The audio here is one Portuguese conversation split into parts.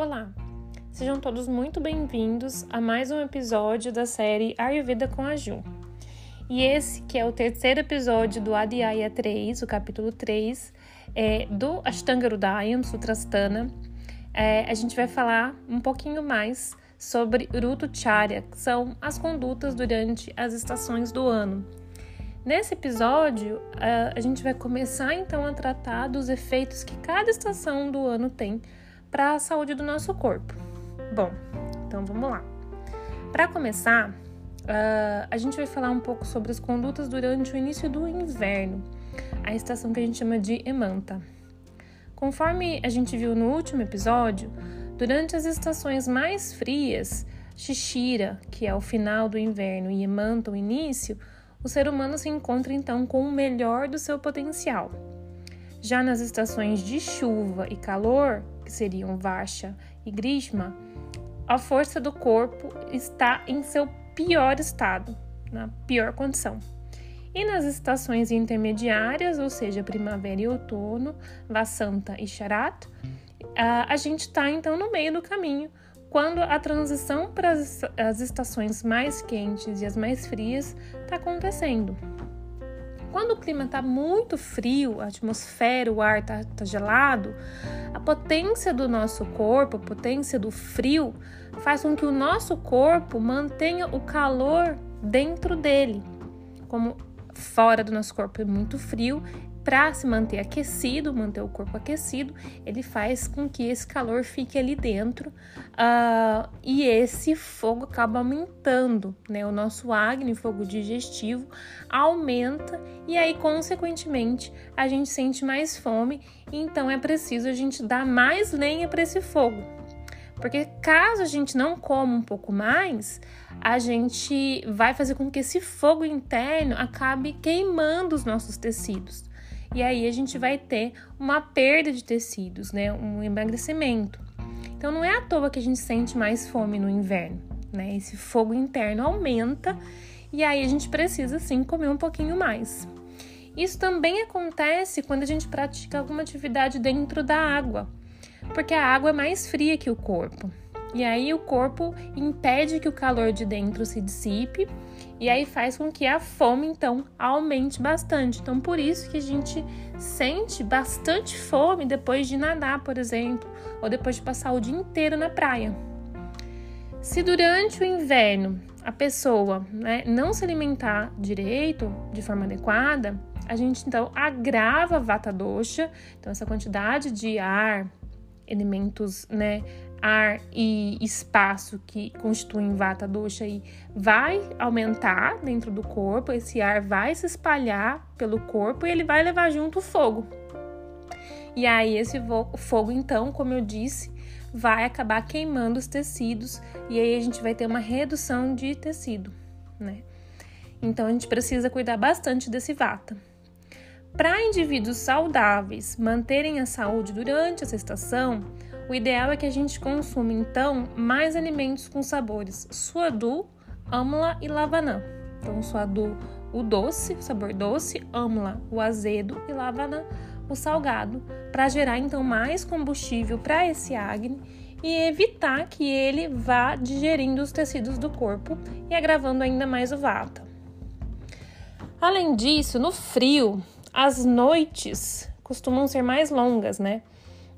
Olá, sejam todos muito bem-vindos a mais um episódio da série Ayurveda com a Ju. E esse que é o terceiro episódio do Adhyaya 3, o capítulo 3, é, do Ashtanga Hridayam Sutrasthana. É, a gente vai falar um pouquinho mais sobre Rutucharya, que são as condutas durante as estações do ano. Nesse episódio, a gente vai começar então a tratar dos efeitos que cada estação do ano tem para a saúde do nosso corpo. Bom, então vamos lá. Para começar, uh, a gente vai falar um pouco sobre as condutas durante o início do inverno, a estação que a gente chama de emanta. Conforme a gente viu no último episódio, durante as estações mais frias, Shishira, que é o final do inverno, e Emanta, o início, o ser humano se encontra então com o melhor do seu potencial. Já nas estações de chuva e calor, que seriam Vasha e Grishma, a força do corpo está em seu pior estado, na pior condição. E nas estações intermediárias, ou seja, primavera e outono, Vasanta e Sharat, a gente está então no meio do caminho, quando a transição para as estações mais quentes e as mais frias está acontecendo. Quando o clima está muito frio, a atmosfera, o ar está tá gelado, a potência do nosso corpo, a potência do frio, faz com que o nosso corpo mantenha o calor dentro dele. Como fora do nosso corpo é muito frio, para se manter aquecido, manter o corpo aquecido, ele faz com que esse calor fique ali dentro uh, e esse fogo acaba aumentando, né? O nosso Agni, fogo digestivo, aumenta e aí, consequentemente, a gente sente mais fome, então é preciso a gente dar mais lenha para esse fogo. Porque caso a gente não coma um pouco mais, a gente vai fazer com que esse fogo interno acabe queimando os nossos tecidos e aí a gente vai ter uma perda de tecidos, né? Um emagrecimento. Então não é à toa que a gente sente mais fome no inverno, né? Esse fogo interno aumenta e aí a gente precisa sim comer um pouquinho mais. Isso também acontece quando a gente pratica alguma atividade dentro da água, porque a água é mais fria que o corpo. E aí o corpo impede que o calor de dentro se dissipe e aí faz com que a fome então aumente bastante. Então por isso que a gente sente bastante fome depois de nadar, por exemplo, ou depois de passar o dia inteiro na praia. Se durante o inverno a pessoa né, não se alimentar direito, de forma adequada, a gente então agrava a vata dosha, então essa quantidade de ar, elementos né, ar e espaço que constituem vata dosha aí vai aumentar dentro do corpo, esse ar vai se espalhar pelo corpo e ele vai levar junto o fogo. E aí esse fogo então, como eu disse, vai acabar queimando os tecidos e aí a gente vai ter uma redução de tecido, né? Então a gente precisa cuidar bastante desse vata. Para indivíduos saudáveis manterem a saúde durante essa estação, o ideal é que a gente consuma então mais alimentos com sabores suadu, amla e lavanã. Então, suadu, o doce, o sabor doce, amla, o azedo e lavanã, o salgado, para gerar então mais combustível para esse acne e evitar que ele vá digerindo os tecidos do corpo e agravando ainda mais o vata. Além disso, no frio, as noites costumam ser mais longas, né?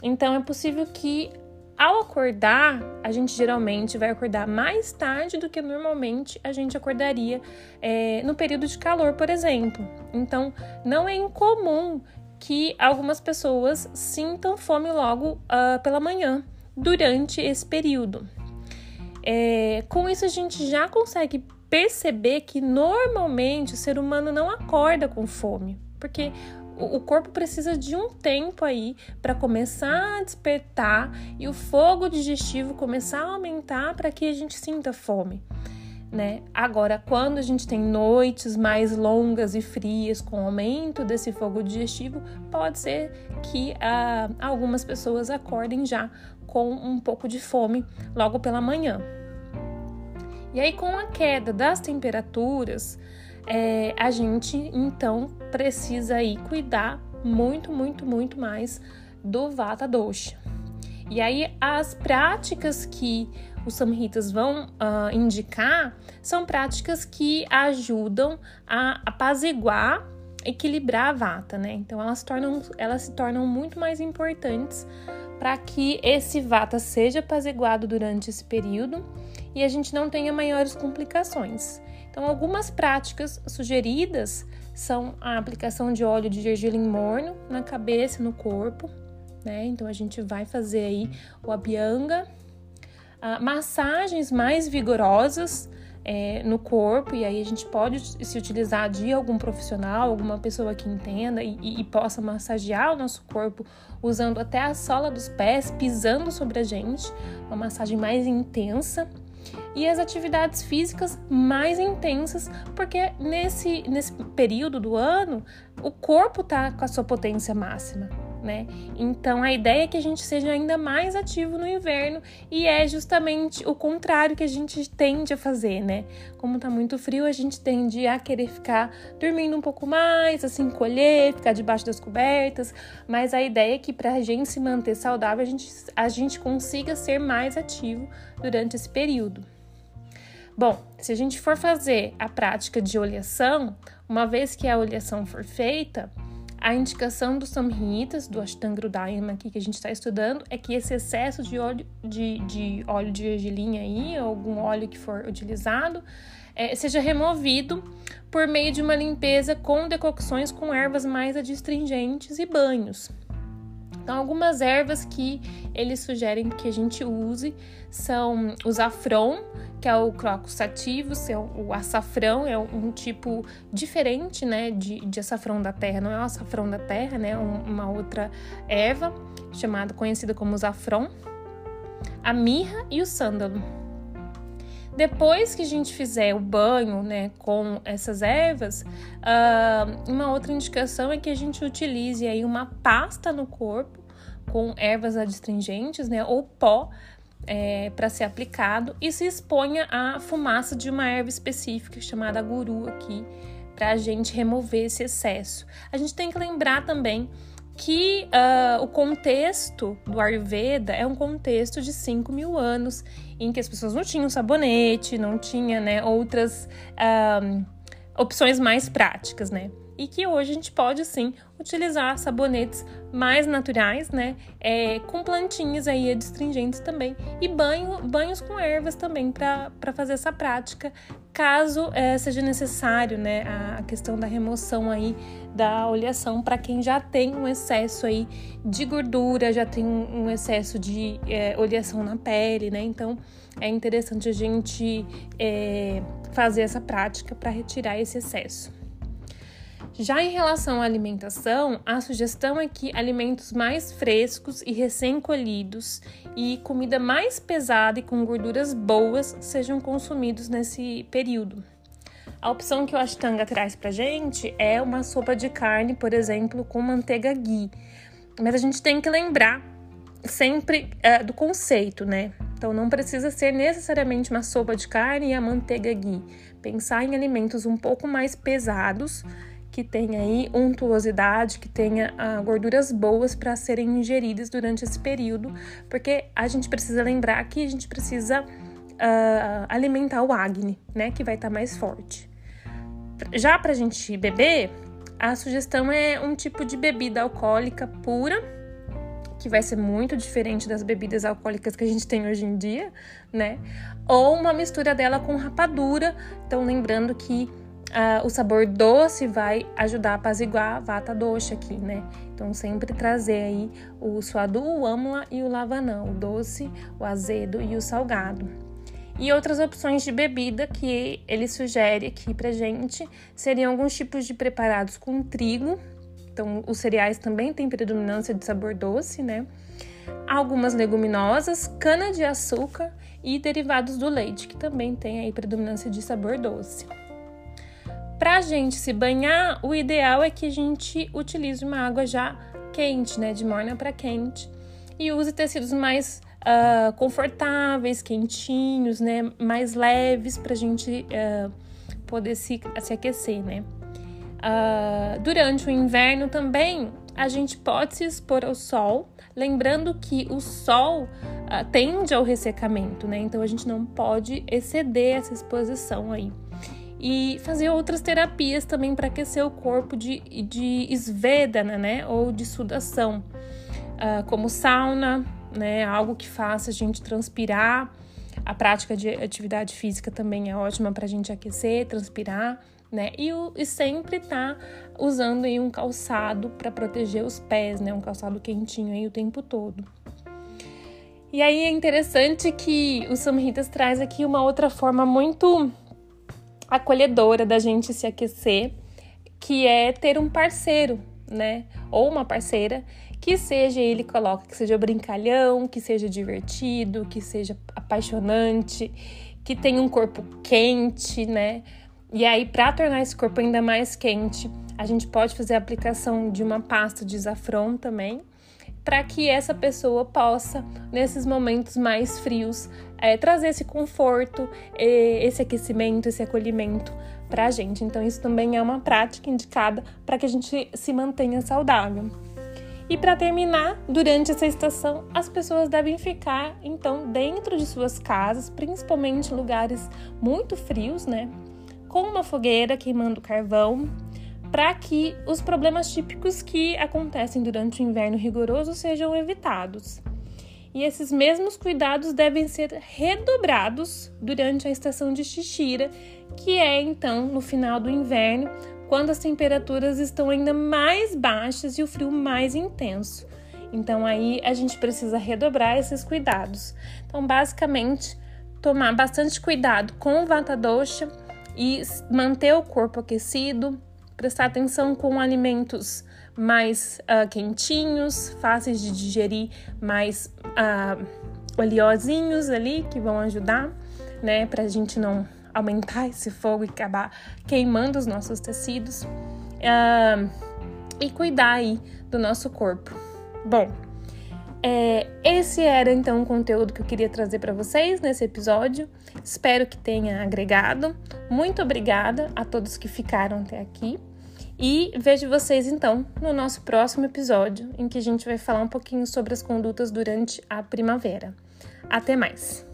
Então é possível que ao acordar, a gente geralmente vai acordar mais tarde do que normalmente a gente acordaria é, no período de calor, por exemplo. Então, não é incomum que algumas pessoas sintam fome logo uh, pela manhã, durante esse período. É, com isso, a gente já consegue perceber que normalmente o ser humano não acorda com fome, porque o corpo precisa de um tempo aí para começar a despertar e o fogo digestivo começar a aumentar para que a gente sinta fome. Né? Agora, quando a gente tem noites mais longas e frias com aumento desse fogo digestivo, pode ser que ah, algumas pessoas acordem já com um pouco de fome logo pela manhã. E aí, com a queda das temperaturas, é, a gente então precisa aí cuidar muito, muito, muito mais do Vata Dosha. E aí as práticas que os samhitas vão uh, indicar são práticas que ajudam a apaziguar, equilibrar a vata, né? Então elas, tornam, elas se tornam muito mais importantes para que esse vata seja apaziguado durante esse período e a gente não tenha maiores complicações. Então, algumas práticas sugeridas são a aplicação de óleo de gergelim morno na cabeça e no corpo, né? Então, a gente vai fazer aí o abhyanga, uh, massagens mais vigorosas é, no corpo, e aí a gente pode se utilizar de algum profissional, alguma pessoa que entenda e, e, e, possa massagear o nosso corpo usando até a sola dos pés, pisando sobre a gente, uma massagem mais intensa e as atividades físicas mais intensas, porque nesse, nesse período do ano o corpo está com a sua potência máxima. Né? Então a ideia é que a gente seja ainda mais ativo no inverno e é justamente o contrário que a gente tende a fazer, né? Como tá muito frio, a gente tende a querer ficar dormindo um pouco mais, assim, encolher, ficar debaixo das cobertas, mas a ideia é que para a gente se manter saudável, a gente, a gente consiga ser mais ativo durante esse período. Bom, se a gente for fazer a prática de oleação, uma vez que a oleação for feita, a indicação dos samhitas, do Ashtanga aqui que a gente está estudando, é que esse excesso de óleo de, de óleo de gergelim aí, ou algum óleo que for utilizado, é, seja removido por meio de uma limpeza com decocções com ervas mais adstringentes e banhos. Então, algumas ervas que eles sugerem que a gente use são o zafron, que é o crocus sativus, é o açafrão, é um tipo diferente, né, de, de açafrão da terra, não é o açafrão da terra, né, uma outra erva chamada, conhecida como zafron, a mirra e o sândalo. Depois que a gente fizer o banho né, com essas ervas, uh, uma outra indicação é que a gente utilize aí uma pasta no corpo com ervas adstringentes né, ou pó é, para ser aplicado e se exponha à fumaça de uma erva específica chamada guru aqui para a gente remover esse excesso. A gente tem que lembrar também que uh, o contexto do Ayurveda é um contexto de 5 mil anos, em que as pessoas não tinham sabonete, não tinha né, outras uh, opções mais práticas, né? E que hoje a gente pode sim utilizar sabonetes mais naturais, né? É, com plantinhas aí adstringentes também. E banho, banhos com ervas também para fazer essa prática, caso é, seja necessário, né? A, a questão da remoção aí da oleação para quem já tem um excesso aí de gordura, já tem um, excesso de é, oleação na pele, né? Então é interessante a gente é, fazer essa prática para retirar esse excesso. Já em relação à alimentação, a sugestão é que alimentos mais frescos e recém-colhidos e comida mais pesada e com gorduras boas sejam consumidos nesse período. A opção que o Ashtanga traz pra gente é uma sopa de carne, por exemplo, com manteiga ghee. Mas a gente tem que lembrar sempre é, do conceito, né? Então não precisa ser necessariamente uma sopa de carne e a manteiga ghee. Pensar em alimentos um pouco mais pesados que tenha aí untuosidade, que tenha ah, gorduras boas para serem ingeridas durante esse período, porque a gente precisa lembrar que a gente precisa ah, alimentar o Agni, né, que vai estar tá mais forte. Já para a gente beber, a sugestão é um tipo de bebida alcoólica pura, que vai ser muito diferente das bebidas alcoólicas que a gente tem hoje em dia, né? Ou uma mistura dela com rapadura. Então, lembrando que uh, o sabor doce vai ajudar a apaziguar a vata doce aqui, né? Então, sempre trazer aí o suadu, o amla e o lavanã, o doce, o azedo e o salgado. E outras opções de bebida que ele sugere aqui pra gente seriam alguns tipos de preparados com trigo. Então, os cereais também têm predominância de sabor doce, né? Algumas leguminosas, cana-de-açúcar e derivados do leite, que também tem aí predominância de sabor doce. Para a gente se banhar, o ideal é que a gente utilize uma água já quente, né, de morna para quente, e use tecidos mais uh, confortáveis, quentinhos, né, mais leves para a gente uh, poder se, se aquecer, né. Uh, durante o inverno também a gente pode se expor ao sol, lembrando que o sol tende ao ressecamento, né? Então a gente não pode exceder essa exposição aí. E fazer outras terapias também para aquecer o corpo de, de esvedana, né? Ou de sudação, uh, como sauna, né? Algo que faça a gente transpirar. A prática de atividade física também é ótima para a gente aquecer, transpirar né? E, o, e sempre tá usando aí um calçado para proteger os pés, né? Um calçado quentinho aí o tempo todo. E aí é interessante que o Samhitas traz aqui uma outra forma muito acolhedora da gente se aquecer, que é ter um parceiro, né? Ou uma parceira que seja ele coloca que seja brincalhão, que seja divertido, que seja apaixonante, que tenha um corpo quente, né? E aí, para tornar esse corpo ainda mais quente, a gente pode fazer a aplicação de uma pasta de zafron também, para que essa pessoa possa, nesses momentos mais frios, é, trazer esse conforto, esse aquecimento, esse acolhimento para a gente. Então, isso também é uma prática indicada para que a gente se mantenha saudável. E para terminar, durante essa estação, as pessoas devem ficar então dentro de suas casas, principalmente em lugares muito frios, né? com uma fogueira queimando carvão, para que os problemas típicos que acontecem durante o inverno rigoroso sejam evitados. E esses mesmos cuidados devem ser redobrados durante a estação de Xixira, que é então no final do inverno, quando as temperaturas estão ainda mais baixas e o frio mais intenso. Então aí a gente precisa redobrar esses cuidados. Então, basicamente, tomar bastante cuidado com o Vata Dosha e manter o corpo aquecido, prestar atenção com alimentos mais uh, quentinhos, fáceis de digerir, mais uh, oleosinhos ali que vão ajudar, né, para a gente não aumentar esse fogo e acabar queimando os nossos tecidos uh, e cuidar aí do nosso corpo. Bom, é, esse era então o conteúdo que eu queria trazer para vocês nesse episódio. Espero que tenha agregado. Muito obrigada a todos que ficaram até aqui. E vejo vocês então no nosso próximo episódio, em que a gente vai falar um pouquinho sobre as condutas durante a primavera. Até mais!